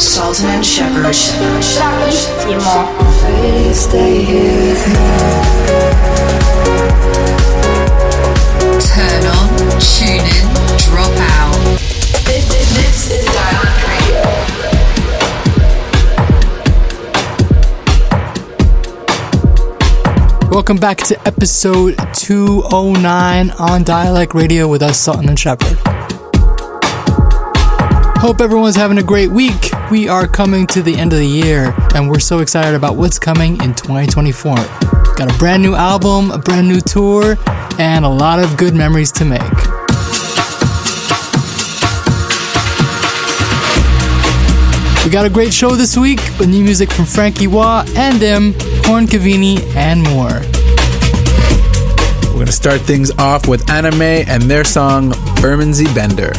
Sultan and Shepherd Shepard. Turn on, tune in, drop out. This is Dialect Radio. Welcome back to episode 209 on Dialect Radio with us, Sultan and Shepard. Hope everyone's having a great week. We are coming to the end of the year, and we're so excited about what's coming in 2024. Got a brand new album, a brand new tour, and a lot of good memories to make. We got a great show this week with new music from Frankie Wah and them, Horn Cavini, and more. We're going to start things off with Anime and their song Bermondsey Bender.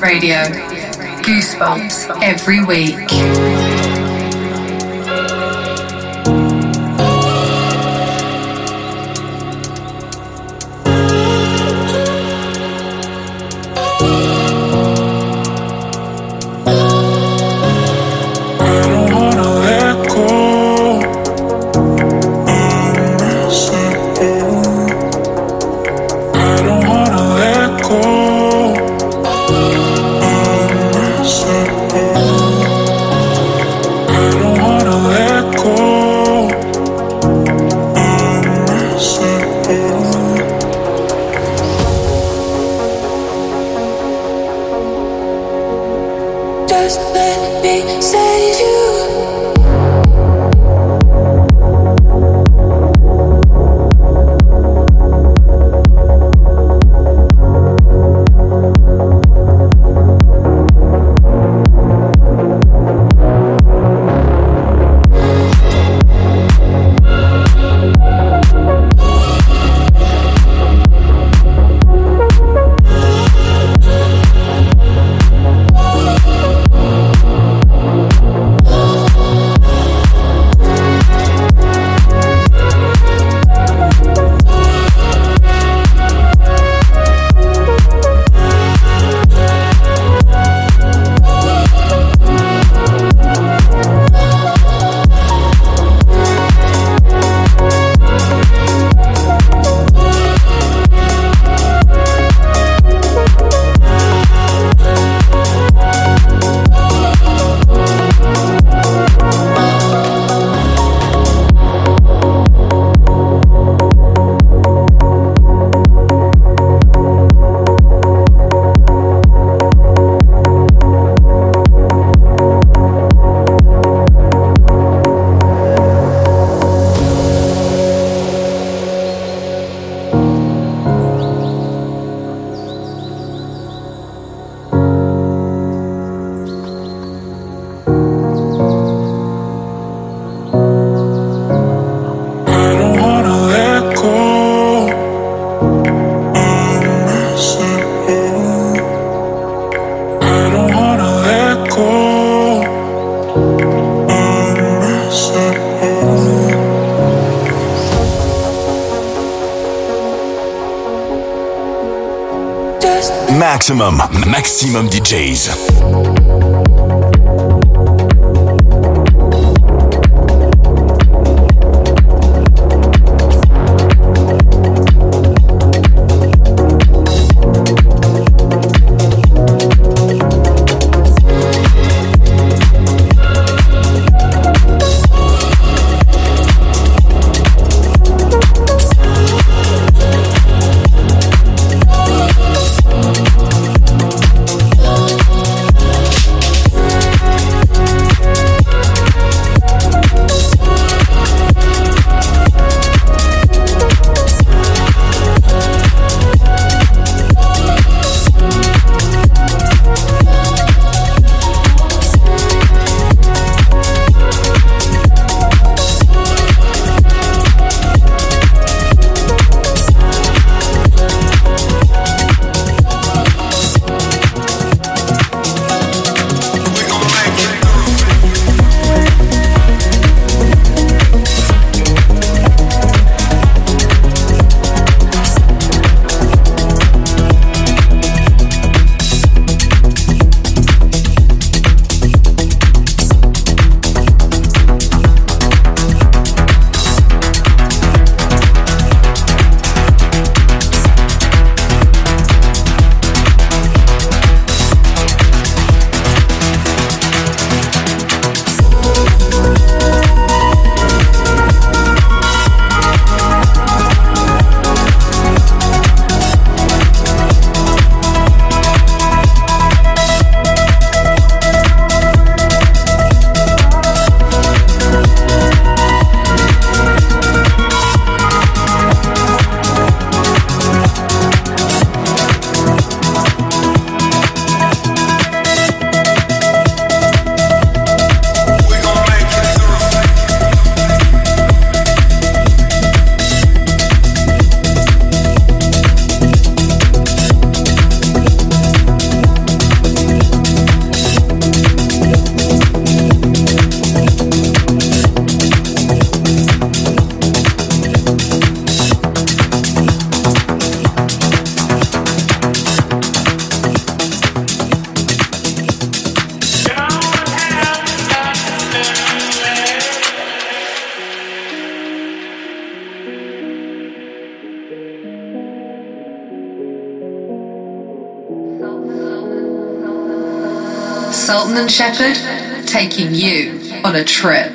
Radio. Goosebumps every week. Maximum, DJs. Shepard, taking you on a trip.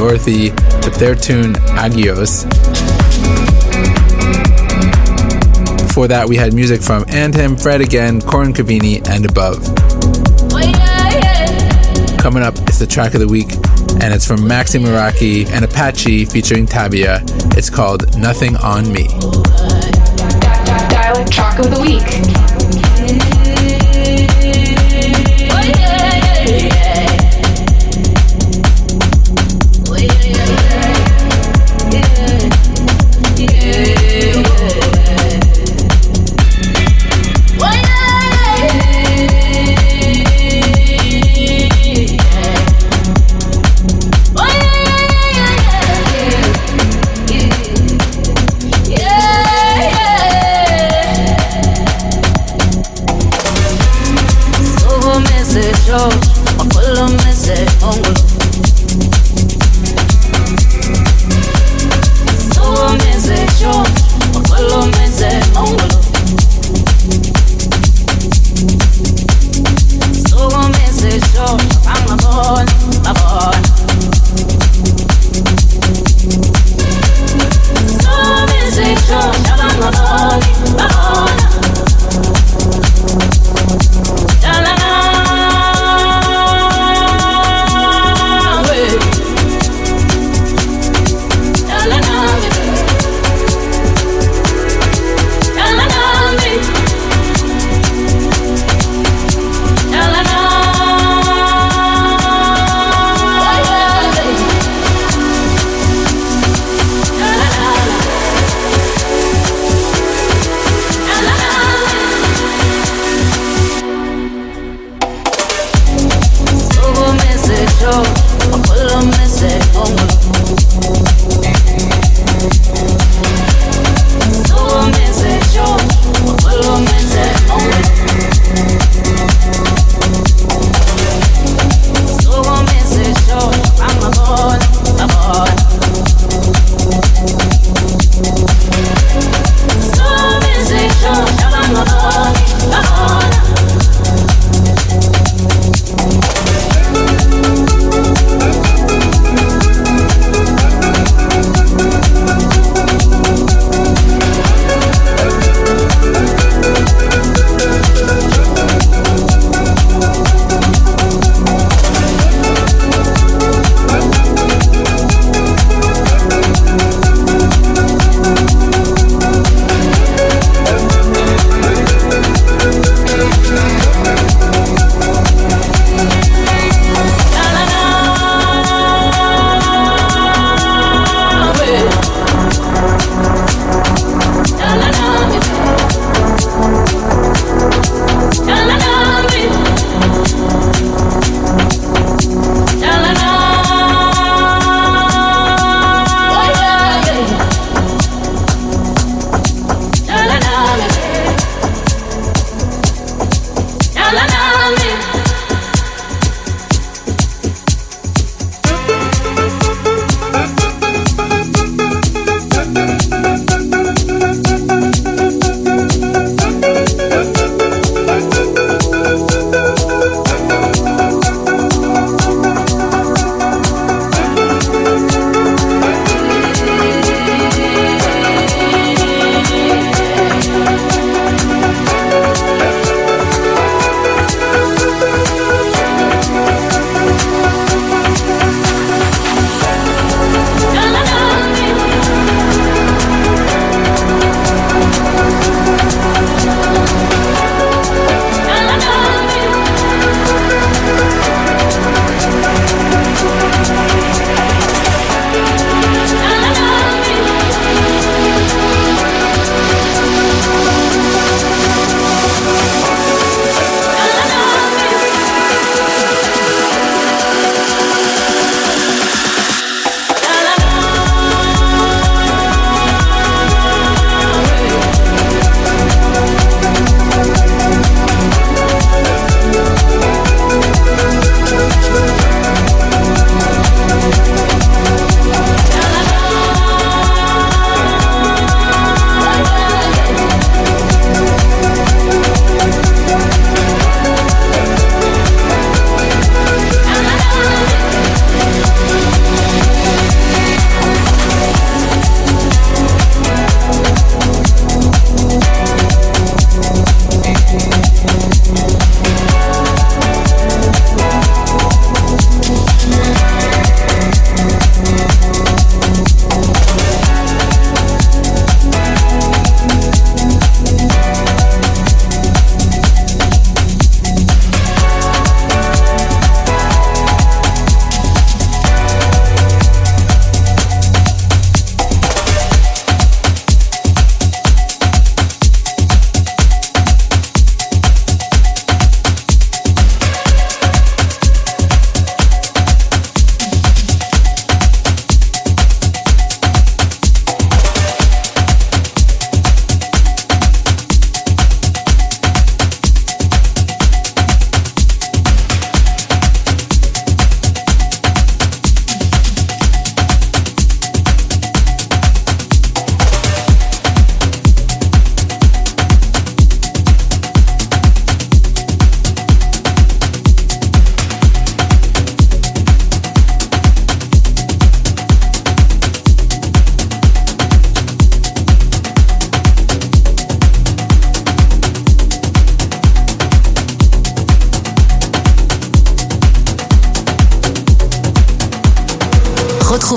Dorothy with their tune Agios. Before that, we had music from And Him, Fred Again, Corin Cavini, and Above. Coming up is the track of the week, and it's from Maxi Meraki and Apache featuring Tabia. It's called Nothing on Me. Dialect track of the week.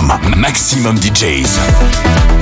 Maximum, DJs.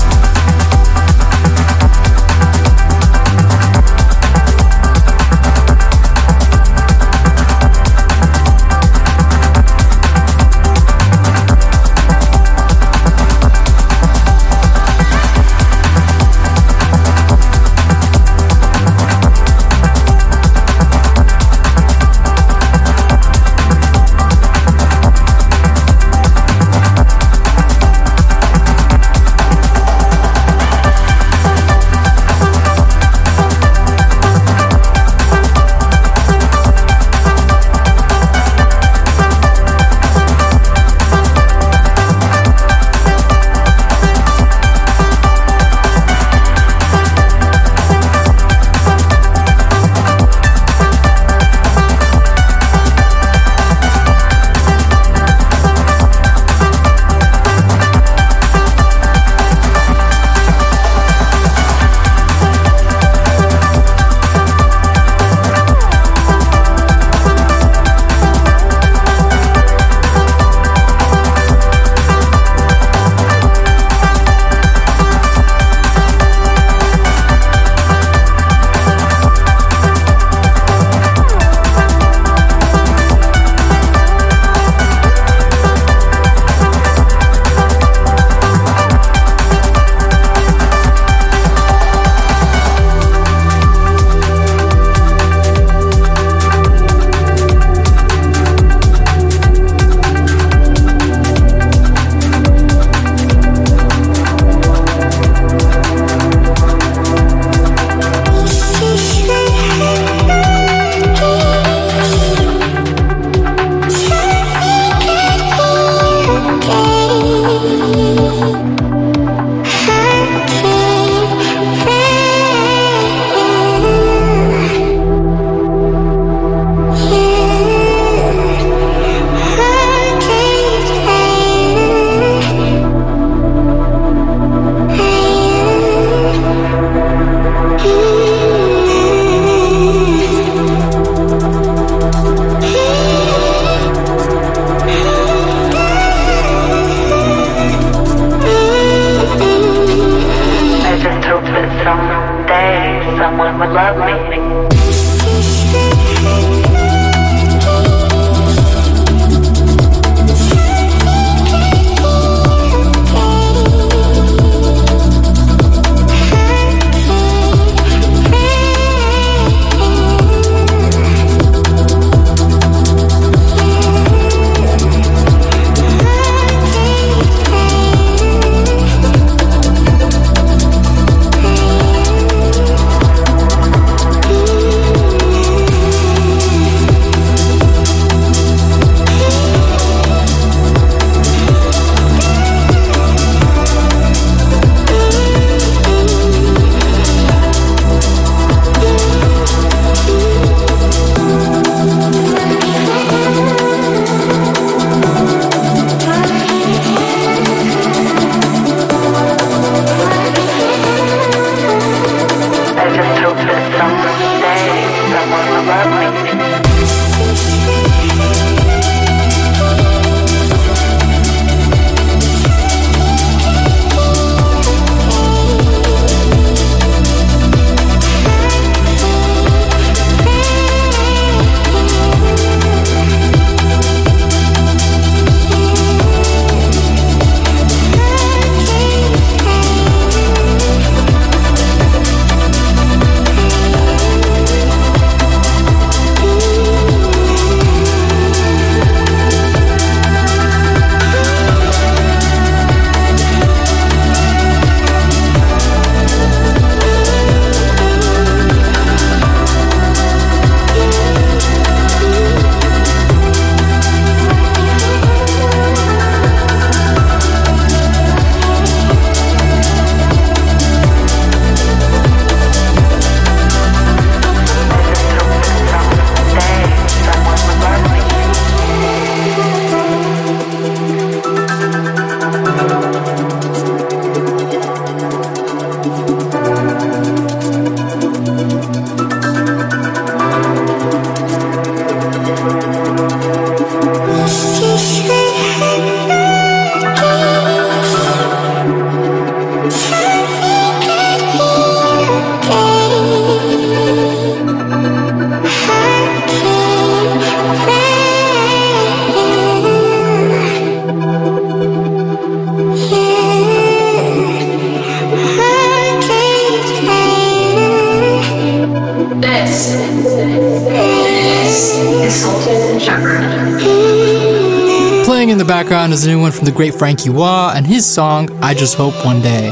In the background is a new one from the great Frankie Wah and his song I Just Hope One Day.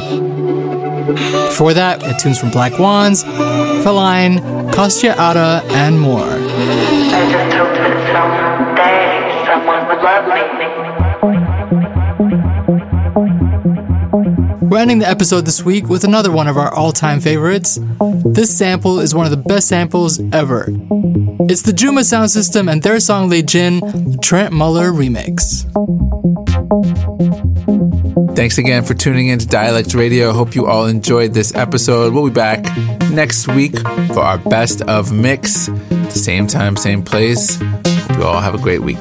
Before that, we had tunes from Black Wands, Feline, Kostya Ada, and more. I just hope that someday someone would love me. We're ending the episode this week with another one of our all time favorites. This sample is one of the best samples ever. It's the Djuma Sound System and their song Les Djinns, Trent Muller remix. Thanks again for tuning in to Dialect Radio. Hope you all enjoyed this episode. We'll be back next week for our best of mix. Same time, same place. Hope you all have a great week.